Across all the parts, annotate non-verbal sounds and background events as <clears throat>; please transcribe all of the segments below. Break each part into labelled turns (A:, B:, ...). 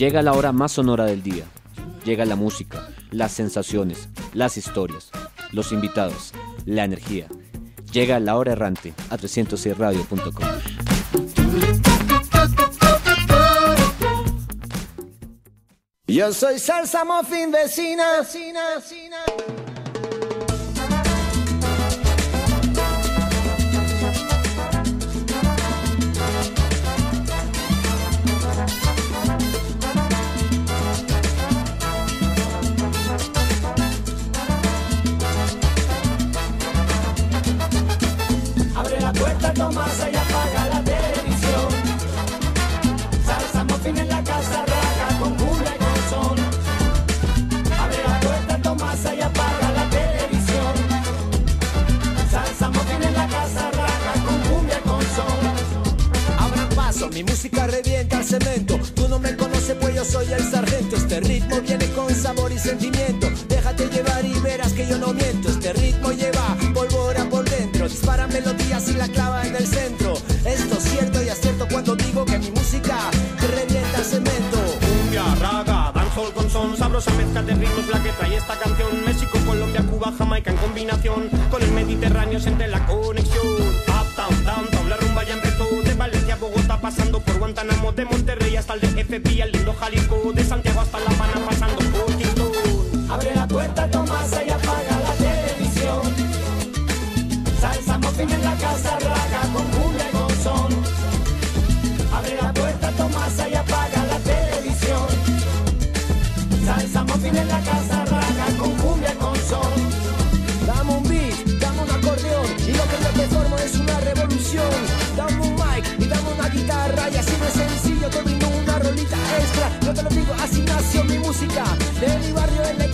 A: Llega la hora más sonora del día. Llega la música, las sensaciones, las historias, los invitados, la energía. Llega la hora errante a 306radio.com.
B: Yo soy salsa muffin vecina, vecina, vecina. Mi música revienta el cemento. Tú no me conoces, pues yo soy el sargento. Este ritmo viene con sabor y sentimiento. Déjate llevar y verás que yo no miento. Este ritmo lleva pólvora por dentro. Dispara melodías y la clava en el centro. Esto es cierto y acierto cuando digo que mi música revienta cemento.
C: Cumbia, raga, dancehall con son, sabrosa mezcla de ritmos la que trae esta canción. México, Colombia, Cuba, Jamaica en combinación De Monterrey hasta el DF, al lindo Jalisco, de Santiago hasta La Habana pasando por Quito.
B: Abre la puerta, Tomasa y apaga la televisión. Salsa muffin en la casa raga con cumbia y con son. Abre la puerta, Tomasa y apaga la televisión. Salsa muffin en la casa raga con cumbia y con son. Dame un beat, dame un acordeón y lo que te formo es una revolución. Dame un mic y dame guitarra y así no es sencillo te brindo una rolita extra. Yo te lo digo, así nació mi música. De mi barrio y la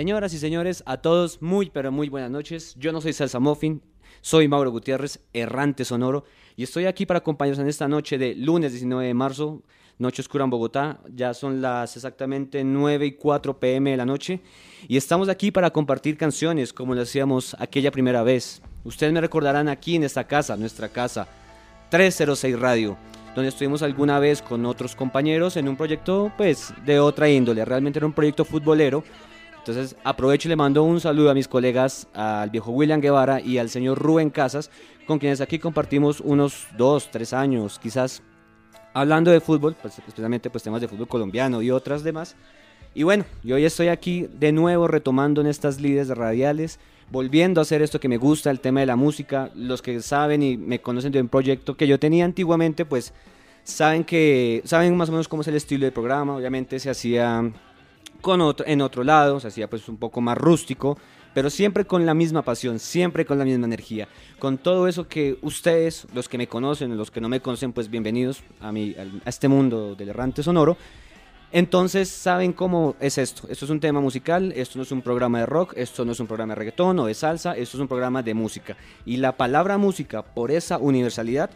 A: Señoras y señores, a todos muy pero muy buenas noches. Yo no soy Salsa Muffin, soy Mauro Gutiérrez, errante sonoro, y estoy aquí para acompañarlos en esta noche de lunes 19 de marzo, noche oscura en Bogotá. Ya son las exactamente 9 y 4 pm de la noche, y estamos aquí para compartir canciones como lo hacíamos aquella primera vez. Ustedes me recordarán aquí en esta casa, nuestra casa, 306 Radio donde estuvimos alguna vez con otros compañeros en un proyecto pues de otra índole, realmente era un proyecto futbolero. Entonces aprovecho y le mando un saludo a mis colegas, al viejo William Guevara y al señor Rubén Casas, con quienes aquí compartimos unos dos, tres años, quizás hablando de fútbol, pues, especialmente pues temas de fútbol colombiano y otras demás. Y bueno, yo hoy estoy aquí de nuevo retomando en estas líderes radiales, volviendo a hacer esto que me gusta, el tema de la música. Los que saben y me conocen de un proyecto que yo tenía antiguamente, pues saben que saben más o menos cómo es el estilo del programa. Obviamente se hacía con otro, en otro lado, se hacía pues un poco más rústico, pero siempre con la misma pasión, siempre con la misma energía, con todo eso que ustedes, los que me conocen, los que no me conocen, pues bienvenidos a, mi, a este mundo del errante sonoro. Entonces saben cómo es esto. Esto es un tema musical, esto no es un programa de rock, esto no es un programa de reggaetón o de salsa, esto es un programa de música. Y la palabra música, por esa universalidad,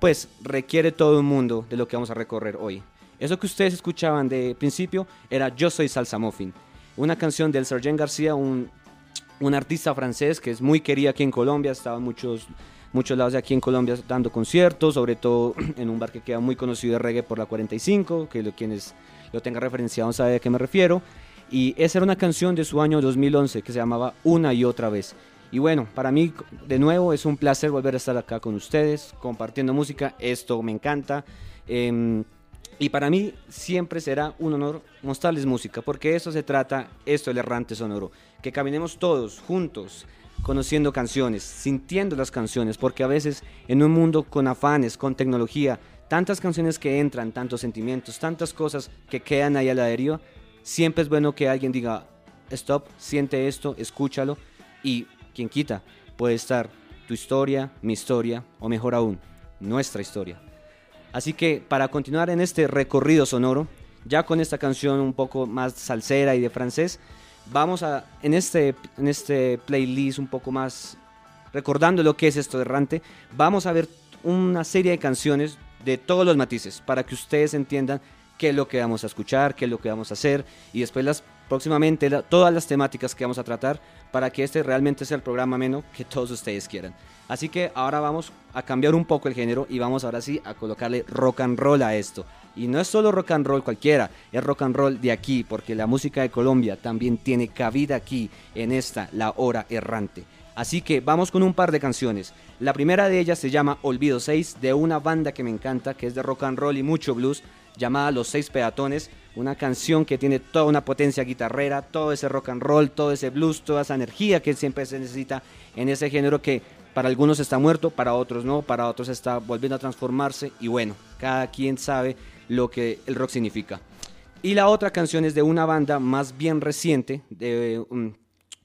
A: pues requiere todo un mundo de lo que vamos a recorrer hoy. Eso que ustedes escuchaban de principio era Yo soy Salsa Muffin, una canción del Sergent García, un, un artista francés que es muy querido aquí en Colombia, estaba en muchos, muchos lados de aquí en Colombia dando conciertos, sobre todo <clears throat> en un bar que queda muy conocido de reggae por la 45, que lo, quienes lo tengan referenciado saben a qué me refiero. Y esa era una canción de su año 2011 que se llamaba Una y otra vez. Y bueno, para mí de nuevo es un placer volver a estar acá con ustedes, compartiendo música, esto me encanta. Em, y para mí siempre será un honor mostrarles música, porque eso se trata, esto el errante sonoro, que caminemos todos juntos, conociendo canciones, sintiendo las canciones, porque a veces en un mundo con afanes, con tecnología, tantas canciones que entran, tantos sentimientos, tantas cosas que quedan ahí a la siempre es bueno que alguien diga, stop, siente esto, escúchalo y quien quita, puede estar tu historia, mi historia o mejor aún, nuestra historia. Así que para continuar en este recorrido sonoro, ya con esta canción un poco más salsera y de francés, vamos a, en este, en este playlist un poco más recordando lo que es esto de errante, vamos a ver una serie de canciones de todos los matices para que ustedes entiendan qué es lo que vamos a escuchar, qué es lo que vamos a hacer y después las próximamente todas las temáticas que vamos a tratar para que este realmente sea el programa menos que todos ustedes quieran. Así que ahora vamos a cambiar un poco el género y vamos ahora sí a colocarle rock and roll a esto. Y no es solo rock and roll cualquiera, es rock and roll de aquí, porque la música de Colombia también tiene cabida aquí en esta, la hora errante. Así que vamos con un par de canciones. La primera de ellas se llama Olvido 6, de una banda que me encanta, que es de rock and roll y mucho blues, llamada Los Seis Peatones, una canción que tiene toda una potencia guitarrera, todo ese rock and roll, todo ese blues, toda esa energía que siempre se necesita en ese género que para algunos está muerto, para otros no, para otros está volviendo a transformarse y bueno, cada quien sabe lo que el rock significa. Y la otra canción es de una banda más bien reciente, de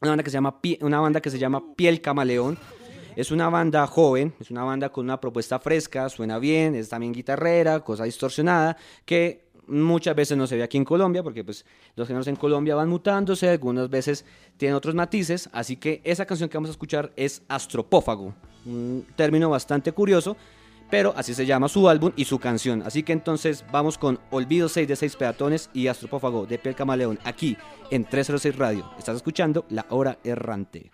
A: una banda que se llama, una banda que se llama Piel Camaleón, es una banda joven, es una banda con una propuesta fresca, suena bien, es también guitarrera, cosa distorsionada, que muchas veces no se ve aquí en Colombia, porque pues los géneros en Colombia van mutándose, algunas veces tienen otros matices, así que esa canción que vamos a escuchar es Astropófago, un término bastante curioso, pero así se llama su álbum y su canción. Así que entonces vamos con Olvido 6 de 6 peatones y Astropófago de Piel Camaleón aquí en 306 Radio. Estás escuchando La Hora Errante.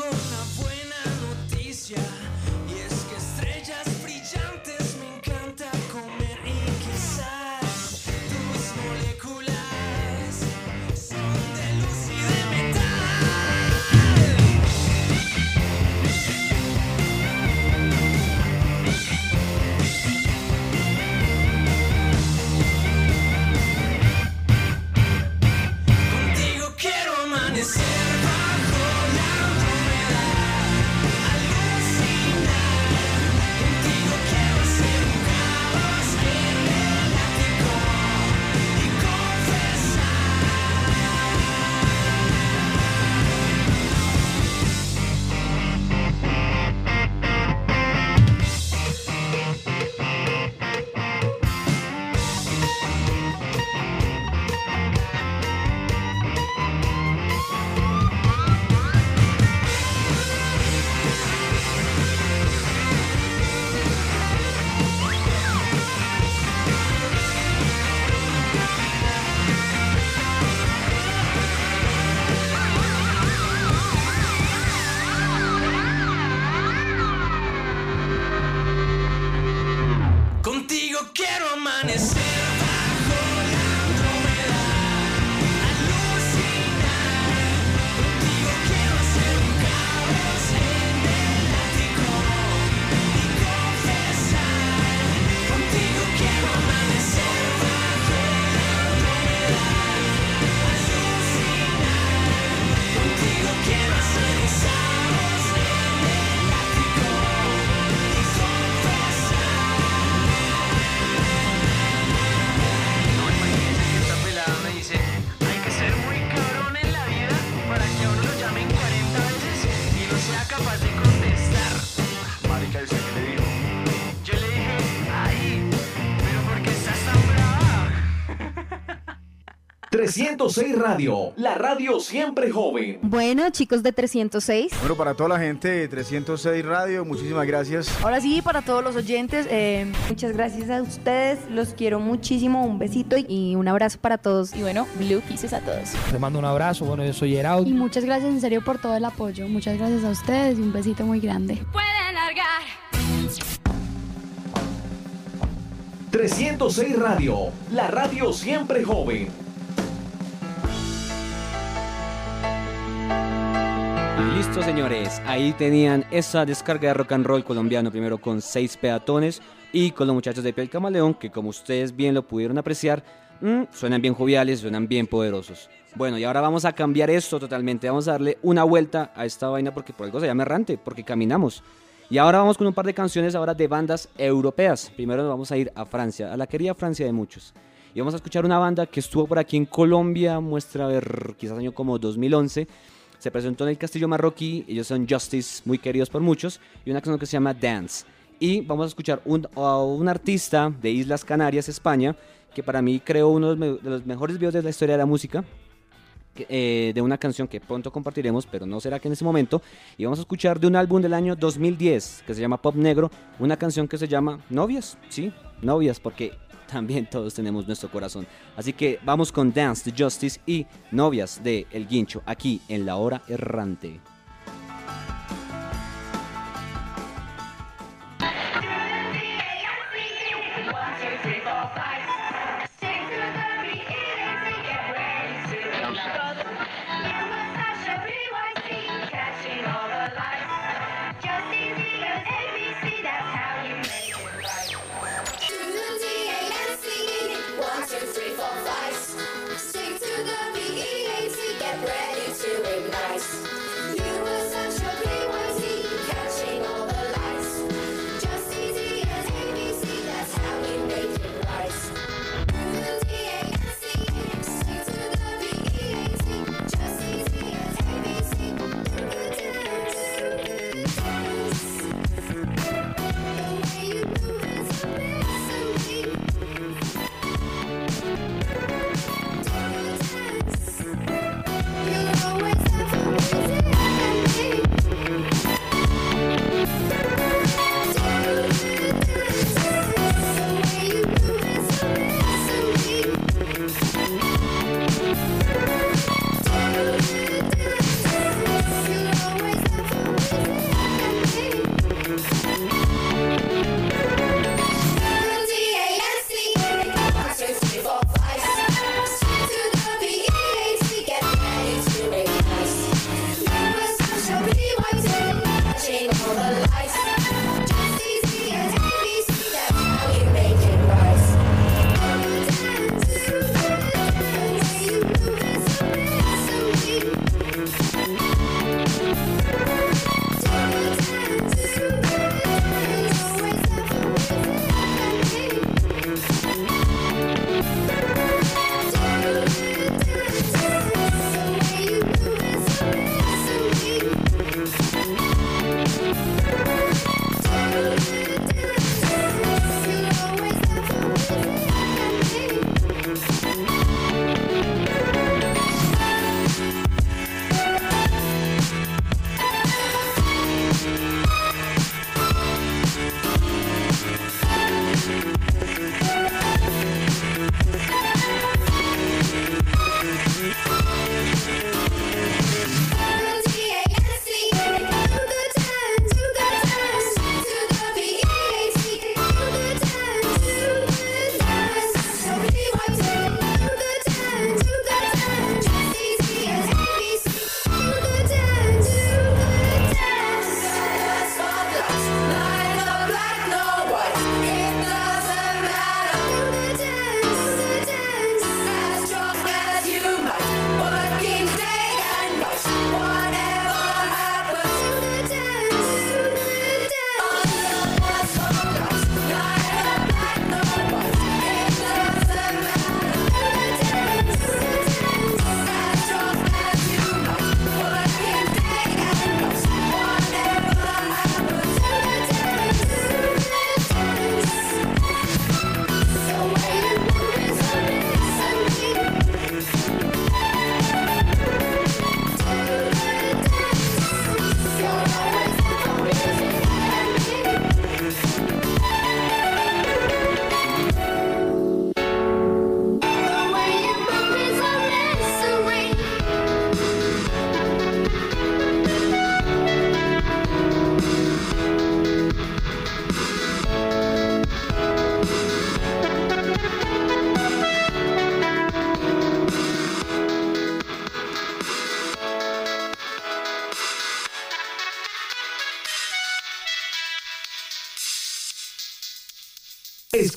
D: Tengo una buena
E: 306 Radio, la radio siempre joven.
F: Bueno, chicos de 306.
G: Bueno, para toda la gente de 306 Radio, muchísimas gracias.
H: Ahora sí, para todos los oyentes, eh, muchas gracias a ustedes, los quiero muchísimo, un besito y,
F: Y un abrazo para todos.
H: y bueno, blue kisses a todos.
I: Les mando un abrazo, bueno, yo soy Gerald.
J: Y muchas gracias en serio por todo el apoyo. Muchas gracias a ustedes y un besito muy grande.
K: Pueden largar.
E: 306 Radio, la radio siempre joven.
A: Listo, señores. Ahí tenían esa descarga de rock and roll colombiano, primero con seis peatones y con los muchachos de Piel Camaleón, que como ustedes bien lo pudieron apreciar, mm, suenan bien joviales, suenan bien poderosos. Bueno, y ahora vamos a cambiar esto totalmente. Vamos a darle una vuelta a esta vaina porque por algo se llama errante, porque caminamos. Y ahora vamos con un par de canciones ahora de bandas europeas. Primero nos vamos a ir a Francia, a la querida Francia de muchos. Y vamos a escuchar una banda que estuvo por aquí en Colombia, muestra a ver, quizás año como 2011. Se presentó en el Castillo Marroquí, ellos son Justice, muy queridos por muchos, y una canción que se llama Dance. Y vamos a escuchar un, a un artista de Islas Canarias, España, que para mí creó uno de los, mejores videos de la historia de la música, eh, de una canción que pronto compartiremos, pero no será que en ese momento. Y vamos a escuchar de un álbum del año 2010 que se llama Pop Negro, una canción que se llama Novias, sí, Novias, porque también todos tenemos nuestro corazón. Así que vamos con Dance de Justice y Novias de El Guincho, aquí en La Hora Errante.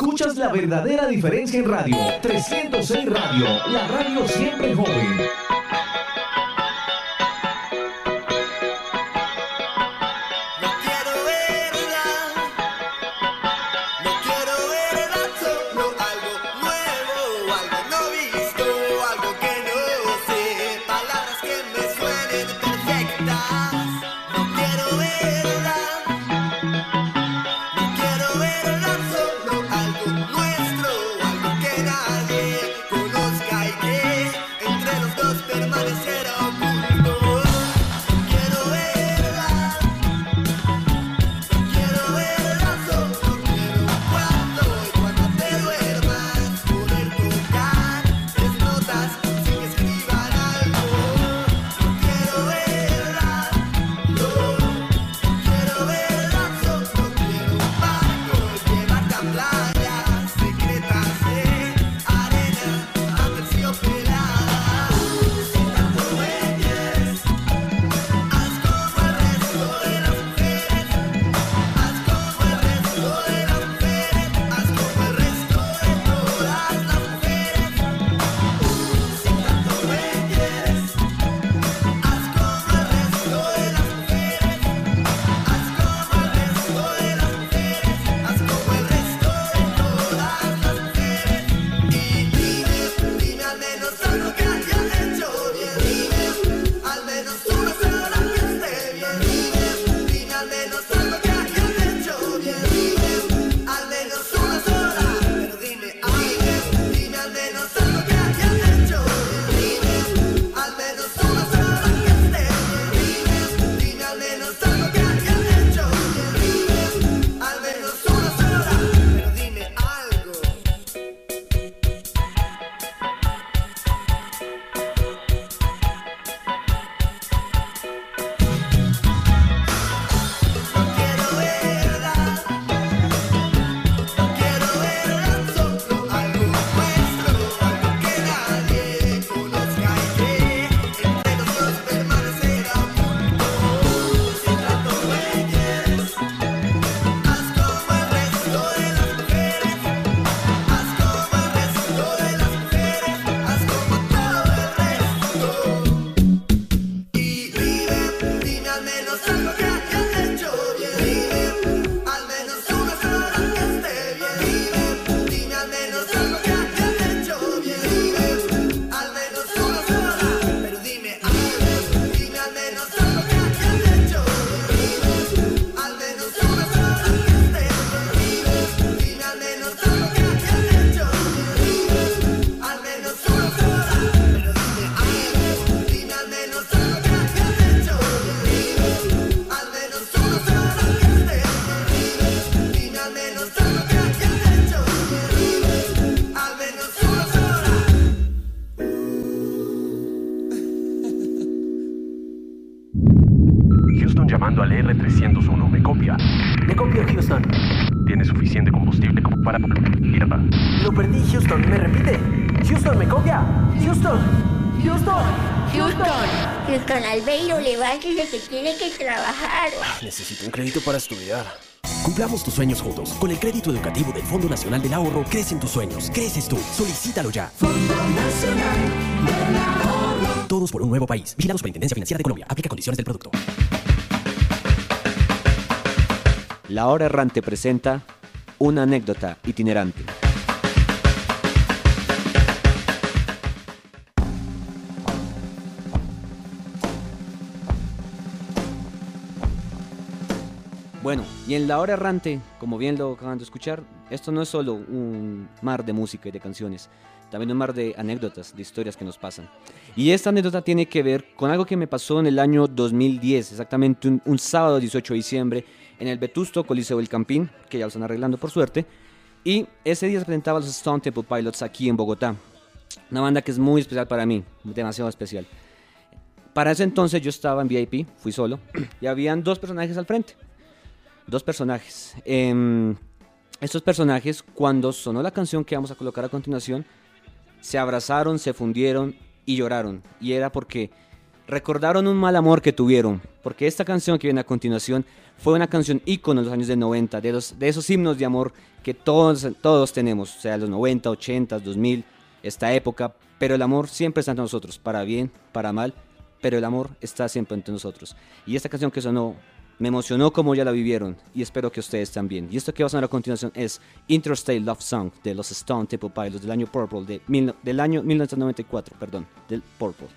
E: Escuchas la verdadera diferencia en radio. 306 Radio, la radio siempre joven.
D: L301. Me
L: copia.
M: Me copia, Houston.
L: Tiene suficiente combustible como para mierda.
M: Lo perdí, Houston. Me repite. Houston, me copia. Houston. Houston.
N: Houston. Houston Albeiro, levántese que tiene que trabajar.
O: Ah, necesito un crédito para estudiar. Cumplamos tus sueños juntos. Con el crédito educativo del Fondo Nacional del Ahorro, crecen tus sueños. Creces tú. Solicítalo ya. Fondo Nacional del Ahorro. Todos por un nuevo país. Vigila la intendencia Financiera de Colombia. Aplica condiciones del producto.
A: La hora errante presenta una anécdota itinerante. Bueno, y en la hora errante, como bien lo acaban de escuchar, esto no es solo un mar de música y de canciones, también un mar de anécdotas, de historias que nos pasan. Y esta anécdota tiene que ver con algo que me pasó en el año 2010, exactamente un, un sábado 18 de diciembre, en el Vetusto Coliseo del Campín, que ya lo están arreglando por suerte. Y ese día se presentaba los Stone Temple Pilots aquí en Bogotá. Una banda que es muy especial para mí, demasiado especial. Para ese entonces yo estaba en VIP, fui solo, <clears throat> y habían dos personajes al frente. Dos personajes. Em, estos personajes, cuando sonó la canción que vamos a colocar a continuación, se abrazaron, se fundieron y lloraron. Y era porque recordaron un mal amor que tuvieron, porque esta canción que viene a continuación fue una canción ícono en los años de 90, de, los, de esos himnos de amor que todos, todos tenemos, o sea, los 90, 80, 2000, esta época, pero el amor siempre está entre nosotros, para bien, para mal, pero el amor está siempre entre nosotros. Y esta canción que sonó me emocionó como ya la vivieron y espero que ustedes también. Y esto que va a sonar a continuación es Interstate Love Song de los Stone Temple Pilots del año Purple, de mil- del año 1994, perdón, del Purple.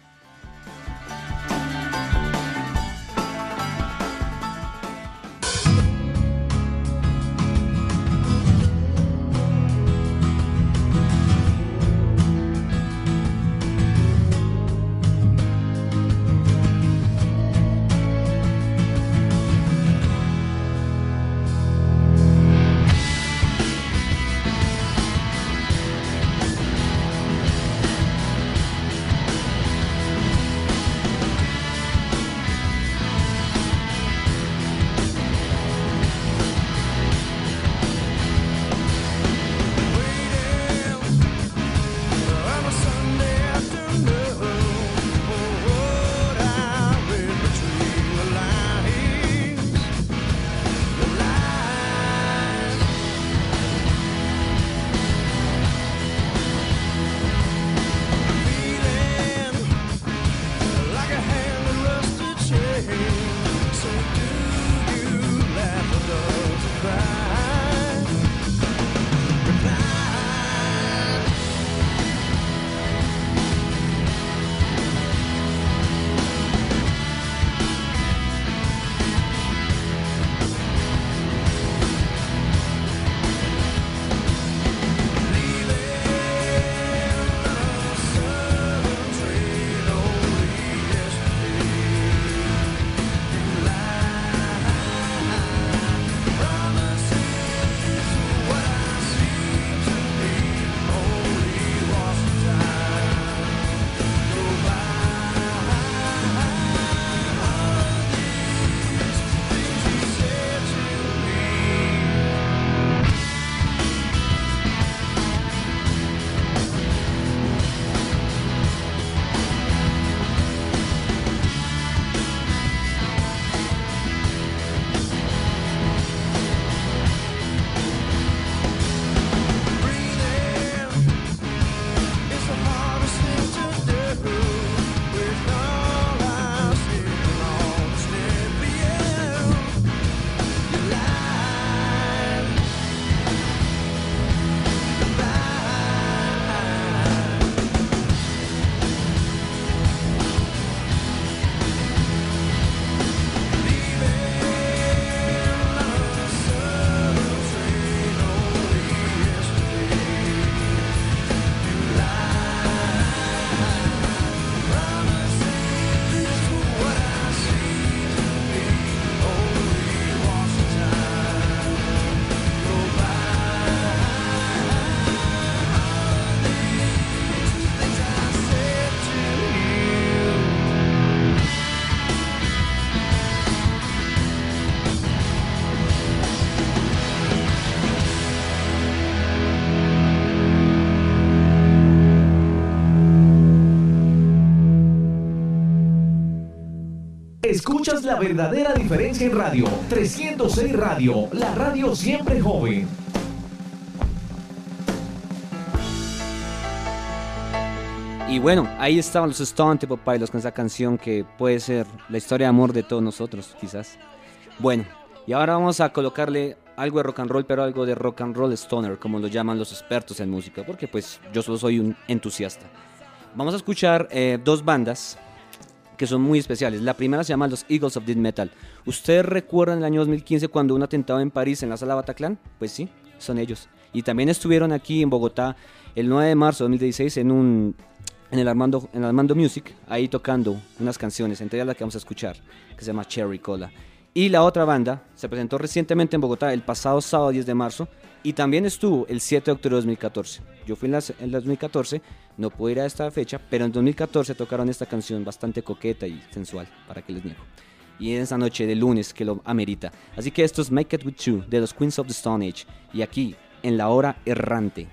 E: La verdadera diferencia en radio. 306 Radio, la radio siempre joven.
A: Y bueno, ahí estaban los Stone Temple Pilots con esa canción que puede ser la historia de amor de todos nosotros, quizás. Bueno, y ahora vamos a colocarle algo de rock and roll, pero algo de rock and roll stoner, como lo llaman los expertos en música, porque pues yo solo soy un entusiasta. Vamos a escuchar eh, dos bandas que son muy especiales. La primera se llama los Eagles of Death Metal. ¿Ustedes recuerdan el año 2015 cuando un atentado en París en la sala Bataclan? Pues sí, son ellos. Y también estuvieron aquí en Bogotá el 9 de marzo de 2016 en un en el Armando en Armando Music, ahí tocando unas canciones, entre ellas la que vamos a escuchar, que se llama Cherry Cola. Y la otra banda se presentó recientemente en Bogotá el pasado sábado 10 de marzo y también estuvo el 7 de octubre de 2014. Yo fui en, las- en el 2014, no pude ir a esta fecha, pero en 2014 tocaron esta canción bastante coqueta y sensual, para que les niego. Y en esa noche de lunes que lo amerita. Así que esto es Make It With You de los Queens of the Stone Age. Y aquí, en la hora errante.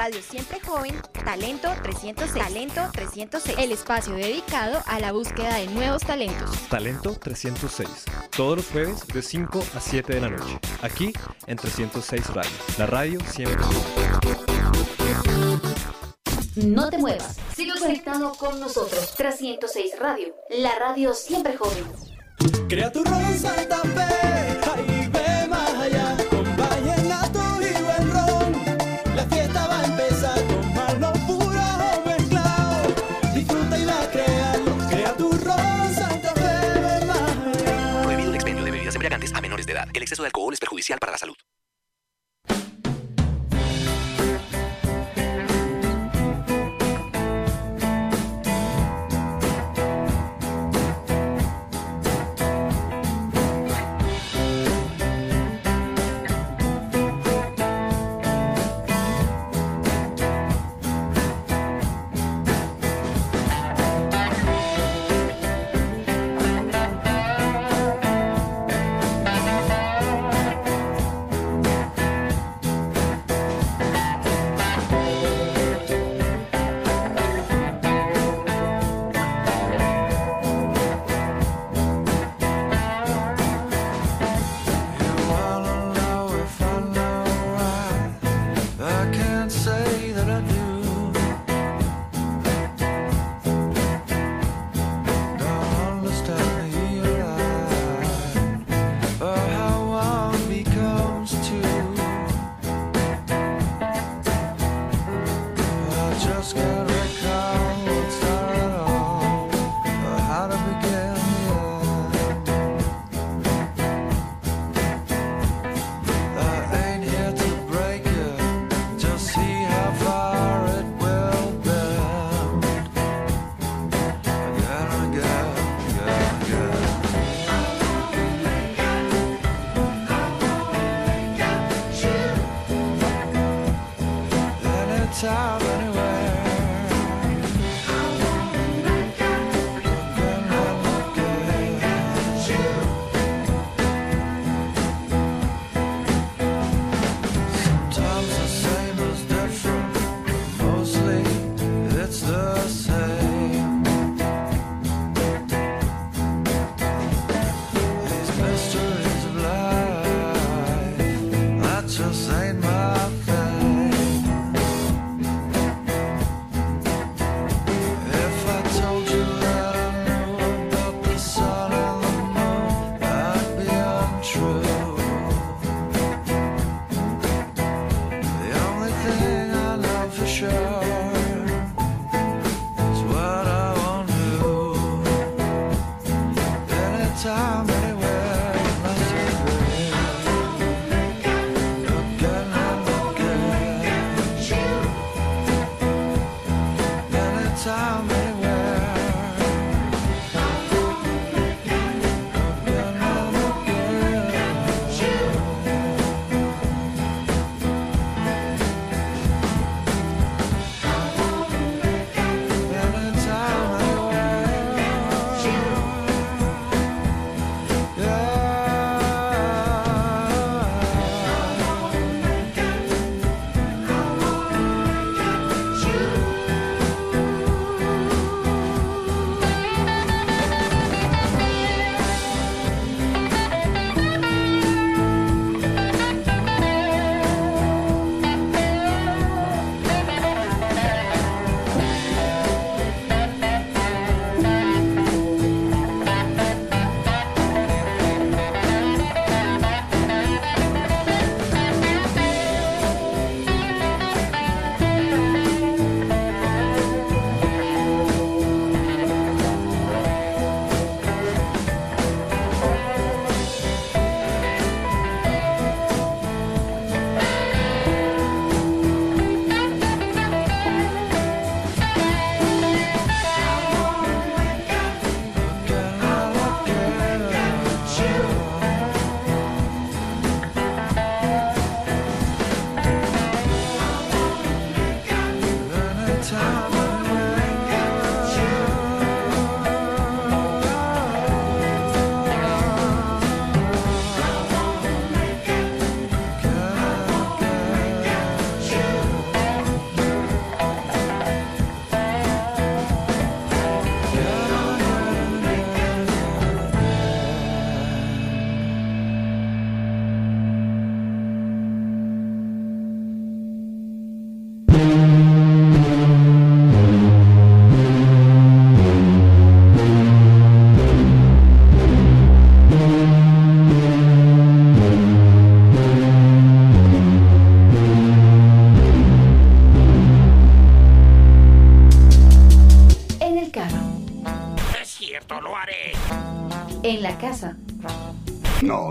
P: Radio siempre joven Talento 306. Talento 306.
Q: El espacio dedicado a la búsqueda de nuevos talentos.
R: Talento 306. Todos los jueves de 5 a 7 de la noche. Aquí en 306 Radio. La radio siempre
Q: No te muevas. Sigue conectado con nosotros. 306 Radio. La radio siempre joven.
D: Crea tu ron Santa Fe,
S: El exceso de alcohol es perjudicial para la salud.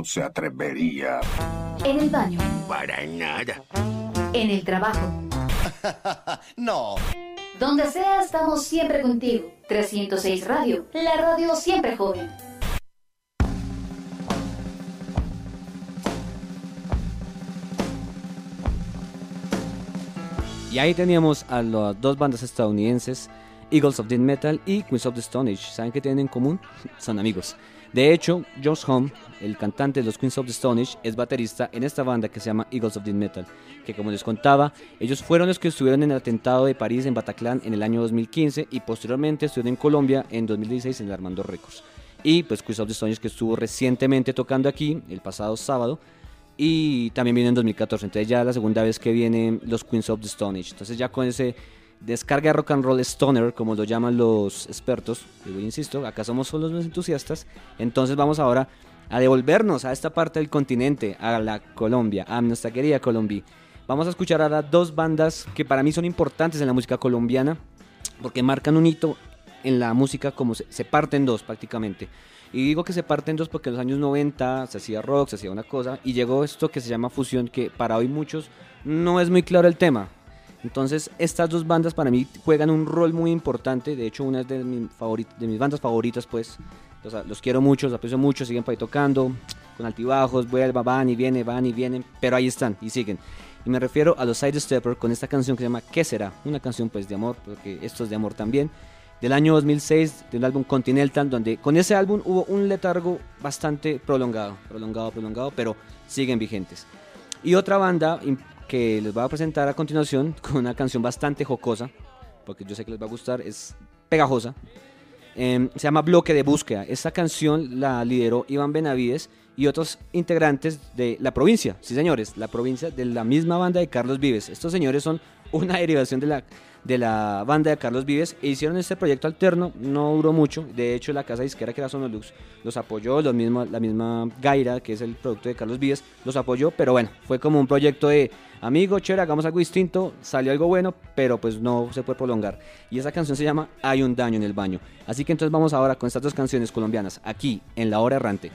T: Se atrevería.
Q: en el baño,
T: Para nada.
Q: en el trabajo. <laughs>
T: no.
Q: Donde sea, estamos siempre contigo. 306 Radio, la radio siempre joven.
A: Y ahí teníamos a las dos bandas estadounidenses, Eagles of Death Metal y Queens of the Stone Age. ¿Saben qué tienen en común? <laughs> Son amigos. De hecho, Josh Home, el cantante de los Queens of the Stone Age, es baterista en esta banda que se llama Eagles of Death Metal, que como les contaba, ellos fueron los que estuvieron en el atentado de París en Bataclan en el año 2015 y posteriormente estuvieron en Colombia en 2016 en el Armando Records. Y pues Queens of the Stone Age que estuvo recientemente tocando aquí el pasado sábado y también viene en 2014. Entonces ya la segunda vez que vienen los Queens of the Stone Age. Entonces ya con ese descarga de rock and roll stoner, como lo llaman los expertos, y yo insisto, acá somos solo los entusiastas. Entonces vamos ahora a devolvernos a esta parte del continente, a la Colombia, a nuestra querida Colombia. Vamos a escuchar ahora dos bandas que para mí son importantes en la música colombiana, porque marcan un hito en la música como se, se parten dos prácticamente. Y digo que se parten dos porque en los años 90 se hacía rock, se hacía una cosa, y llegó esto que se llama fusión, que para hoy muchos no es muy claro el tema. Entonces, estas dos bandas para mí juegan un rol muy importante. De hecho, una es de, mi favorit- de mis bandas favoritas, pues. Sea, los quiero mucho, los aprecio mucho, siguen por ahí tocando, con altibajos, vuelva, van y viene, van y vienen, pero ahí están y siguen. Y me refiero a los Sidestepper con esta canción que se llama ¿Qué será? Una canción pues de amor, porque esto es de amor también. Del año 2006, del álbum Continental, donde con ese álbum hubo un letargo bastante prolongado, prolongado, prolongado, pero siguen vigentes. Y otra banda que les voy a presentar a continuación <laughs> con una canción bastante jocosa, porque yo sé que les va a gustar, es pegajosa. Em, se llama Bloque de Búsqueda. Esta canción la lideró Iván Benavides y otros integrantes de la provincia. Sí, señores, la provincia de la misma banda de Carlos Vives. Estos señores son <laughs> una derivación de la, de la banda de Carlos Vives e hicieron este proyecto alterno. No duró mucho. De hecho, la casa disquera que era Sonolux los apoyó. Los mismo, la misma Gaira, que es el producto de Carlos Vives, los apoyó. Pero bueno, fue como un proyecto de amigo, chévere, hagamos algo distinto. Salió algo bueno, pero pues no se puede prolongar. Y esa canción se llama Hay un daño en el baño. Así que entonces vamos ahora con estas dos canciones colombianas, aquí en La Hora Errante.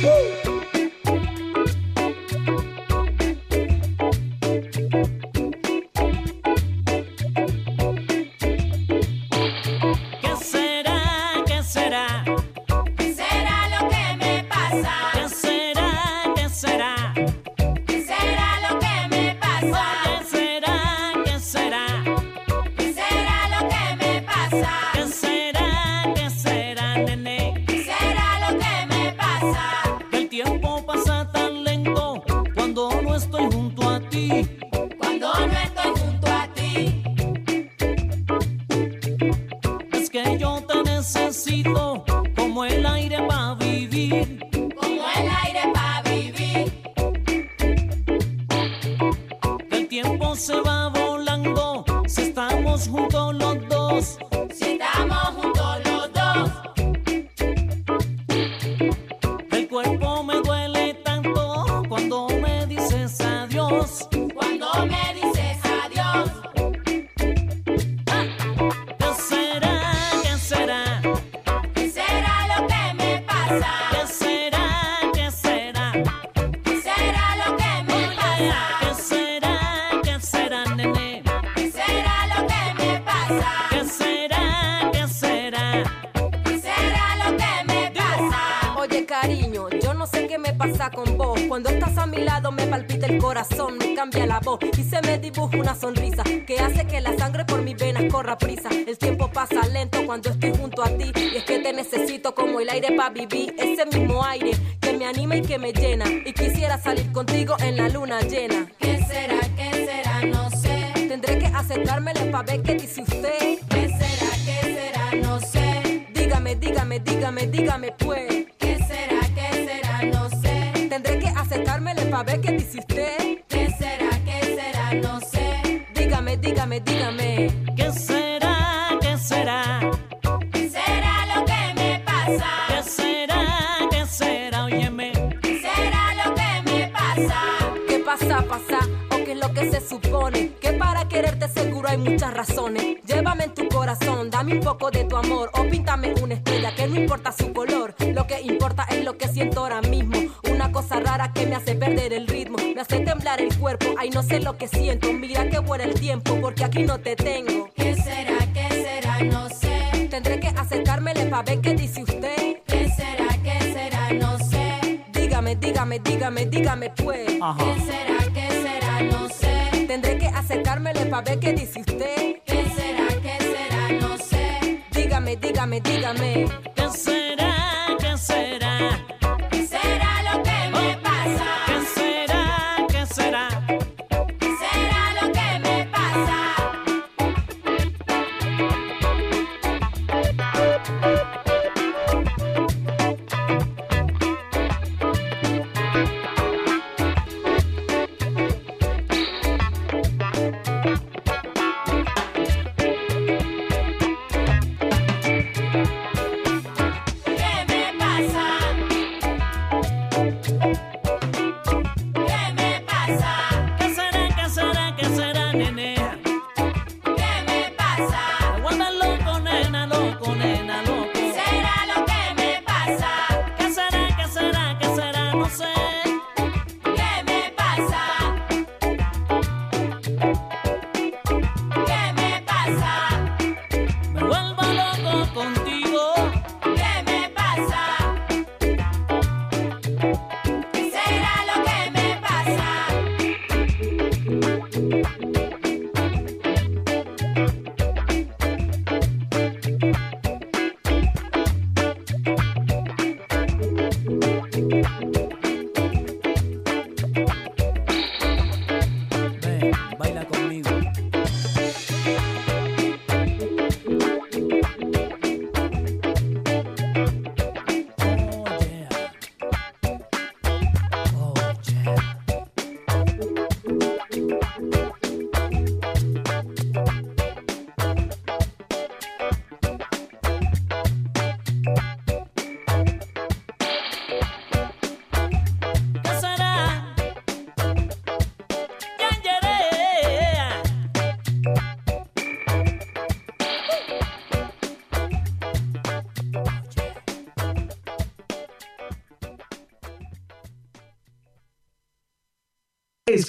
U: ¿Qué necesito como el aire para vivir. Cuerpo.
V: Ay, no sé lo que siento. Mira que vuela el tiempo, porque aquí no te tengo.
W: ¿Qué será? ¿Qué será? No sé.
V: Tendré que acercármele para ver qué dice usted.
W: ¿Qué será? ¿Qué será? No sé.
V: Dígame, dígame, dígame, dígame pues.
W: ¿Qué será? ¿Qué será? No sé.
V: Tendré que acercármele para ver qué dice usted.
W: ¿Qué será? ¿Qué será? No sé.
V: Dígame, dígame, dígame.
W: ¿Qué será?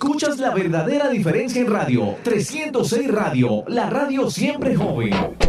E: Escuchas la verdadera diferencia en radio. 306 Radio, la radio siempre joven.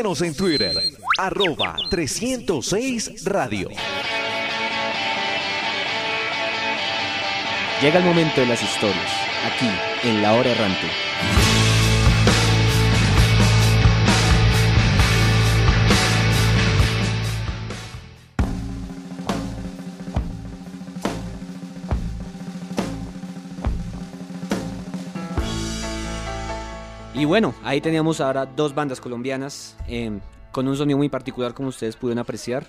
E: Síguenos en Twitter, arroba 306 Radio.
A: Llega el momento de las historias, aquí, en La Hora Errante. Y bueno, ahí teníamos ahora dos bandas colombianas eh, con un sonido muy particular como ustedes pudieron apreciar,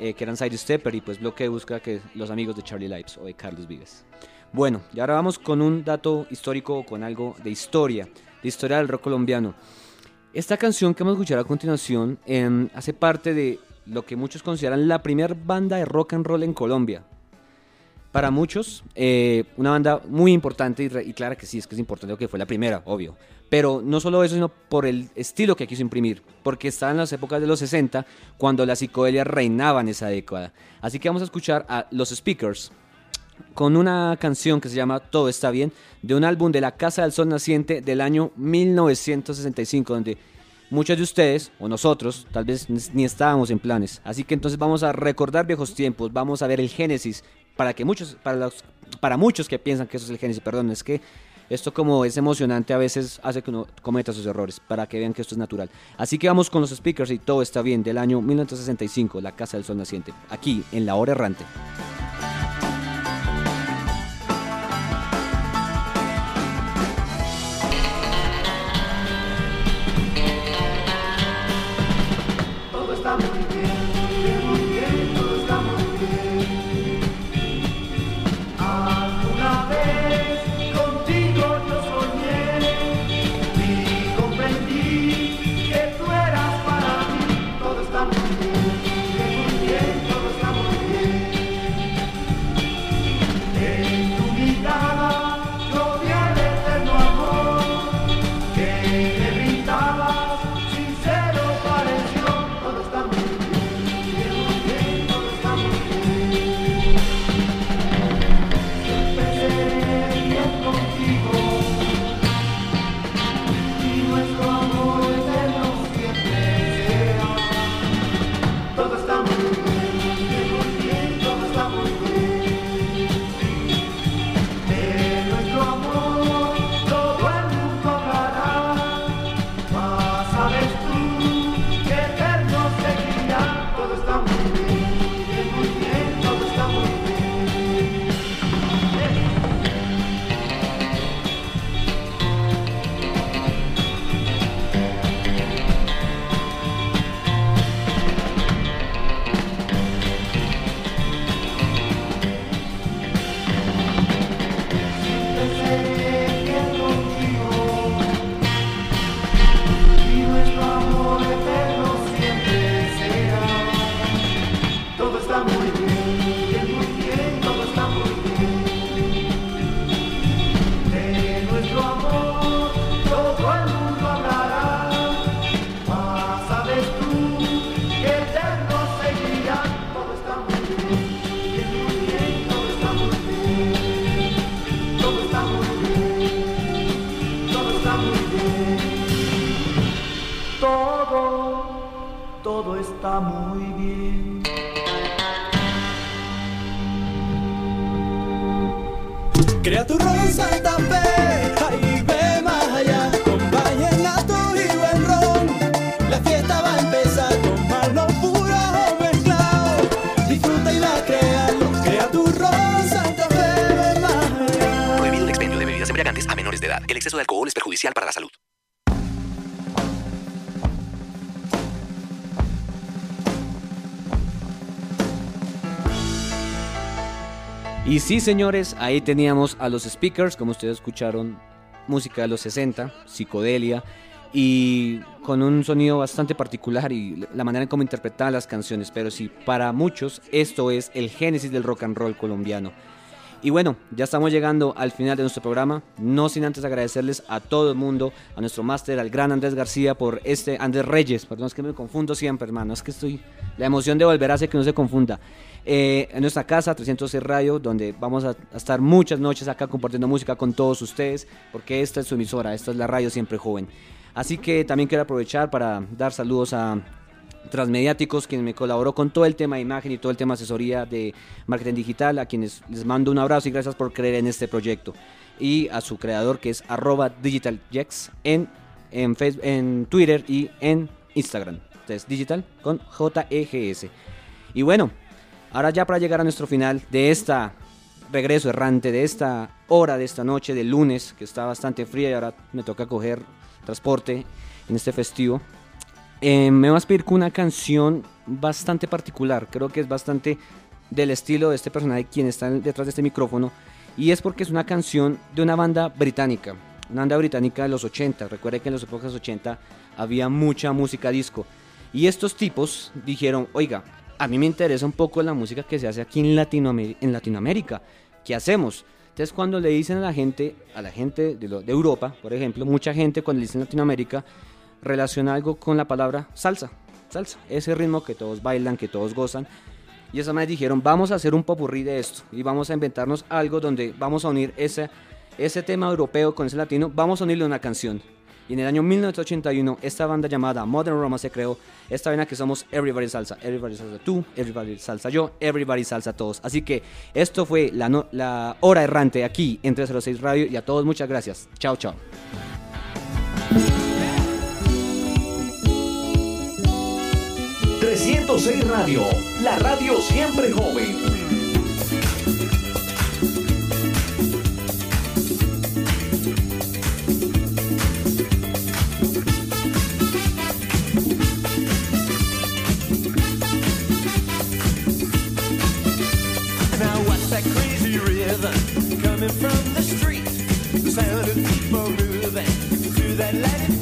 A: eh, que eran Side Stepper y pues Bloque de Busca que los amigos de Charlie Lives o de Carlos Vives. Bueno, y ahora vamos con un dato histórico o con algo de historia, de historia del rock colombiano. Esta canción que vamos a escuchar a continuación em, hace parte de lo que muchos consideran la primera banda de rock and roll en Colombia. Para muchos, eh, una banda muy importante y, re- y clara que sí, es que es importante que fue la primera, obvio. Pero no solo eso, sino por el estilo que quiso imprimir. Porque estaba en las épocas de los 60, cuando la psicodelia reinaba en esa década. Así que vamos a escuchar a Los Speakers con una canción que se llama Todo está bien, de un álbum de la Casa del Sol Naciente del año 1965, donde muchos de ustedes, o nosotros, tal vez ni estábamos en planes. Así que entonces vamos a recordar viejos tiempos, vamos a ver el Génesis, para que muchos, para los, para muchos que piensan que eso es el Génesis, perdón, es que esto como es emocionante a veces hace que uno cometa sus errores, para que vean que esto es natural. Así que vamos con los speakers y todo está bien, del año 1965, la Casa del Sol Naciente, aquí en La Hora Errante. Sí, señores, ahí teníamos a los speakers, como ustedes escucharon, música de los 60, psicodelia, y con un sonido bastante particular y la manera en cómo interpretaban las canciones. Pero sí, para muchos esto es el génesis del rock and roll colombiano. Y bueno, ya estamos llegando al final de nuestro programa. No sin antes agradecerles a todo el mundo, a nuestro máster, al gran Andrés García, por este, Andrés Reyes, perdón, es que me confundo siempre, hermano. Es que estoy. La emoción de volver hace que no se confunda. Eh, en nuestra casa, 306 Radio, donde vamos a, a estar muchas noches acá compartiendo música con todos ustedes, porque esta es su emisora, esta es la radio siempre joven. Así que también quiero aprovechar para dar saludos a Transmediáticos, quien me colaboró con todo el tema de imagen y todo el tema de asesoría de marketing digital, a quienes les mando un abrazo y gracias por creer en este proyecto. Y a su creador que es arroba digitaljex en, en, Facebook, en Twitter y en Instagram. Entonces, digital con J-E-G-S. Y bueno, ahora ya para llegar a nuestro final de esta regreso errante, de esta hora de esta noche, del lunes, que está bastante fría y ahora me toca coger transporte en este festivo. Eh, me vas a pedir con una canción bastante particular, creo que es bastante del estilo de este personaje quien está detrás de este micrófono. Y es porque es una canción de una banda británica, una banda británica de los 80, recuerden que en los épocas 80 había mucha música disco. Y estos tipos dijeron, oiga, a mí me interesa un poco la música que se hace aquí en, Latinoamérica, en Latinoamérica, ¿qué hacemos? Entonces cuando le dicen a la gente, a la gente de, de Europa, por ejemplo, mucha gente cuando le dicen Latinoamérica relaciona algo con la palabra salsa, salsa, ese ritmo que todos bailan, que todos gozan. Y esas me dijeron, vamos a hacer un popurrí de esto y vamos a inventarnos algo donde vamos a unir ese, ese tema europeo con ese latino, vamos a unirle una canción. Y en el año 1981 esta banda llamada Modern Roma se creó, esta vaina que somos Everybody Salsa, Everybody Salsa tú, Everybody Salsa yo, Everybody Salsa todos. Así que esto fue la, la hora errante aquí en 306 Radio y a todos muchas gracias. Chao, chao.
E: ...306 Radio, la radio siempre joven.
X: From the street? Moving to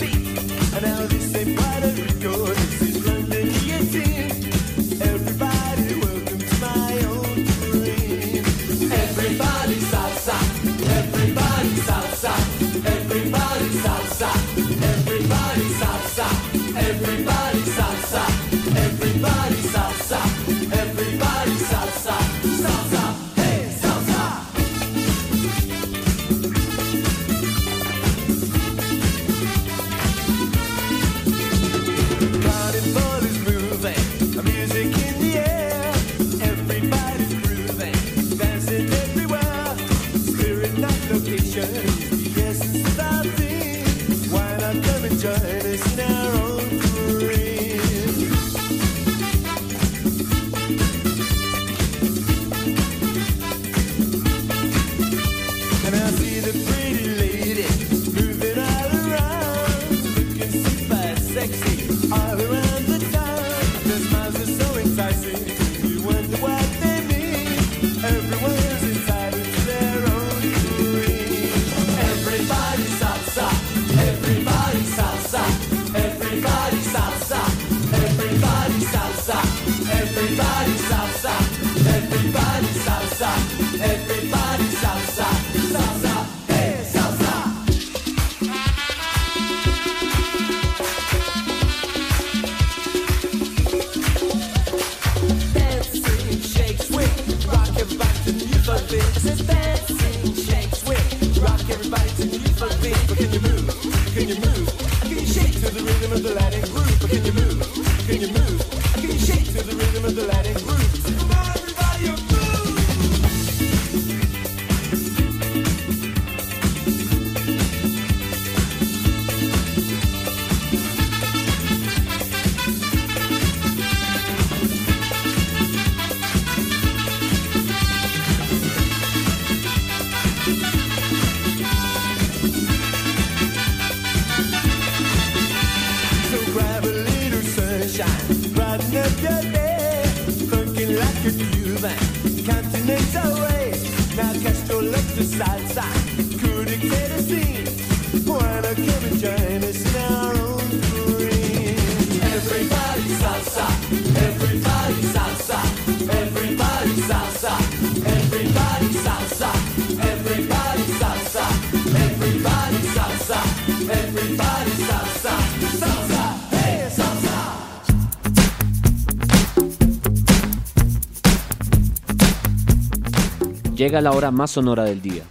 A: Llega la hora más sonora del día.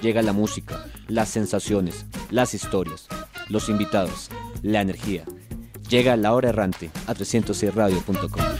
A: Llega la música, las sensaciones, las historias, los invitados, la energía. Llega la hora errante a 306radio.com.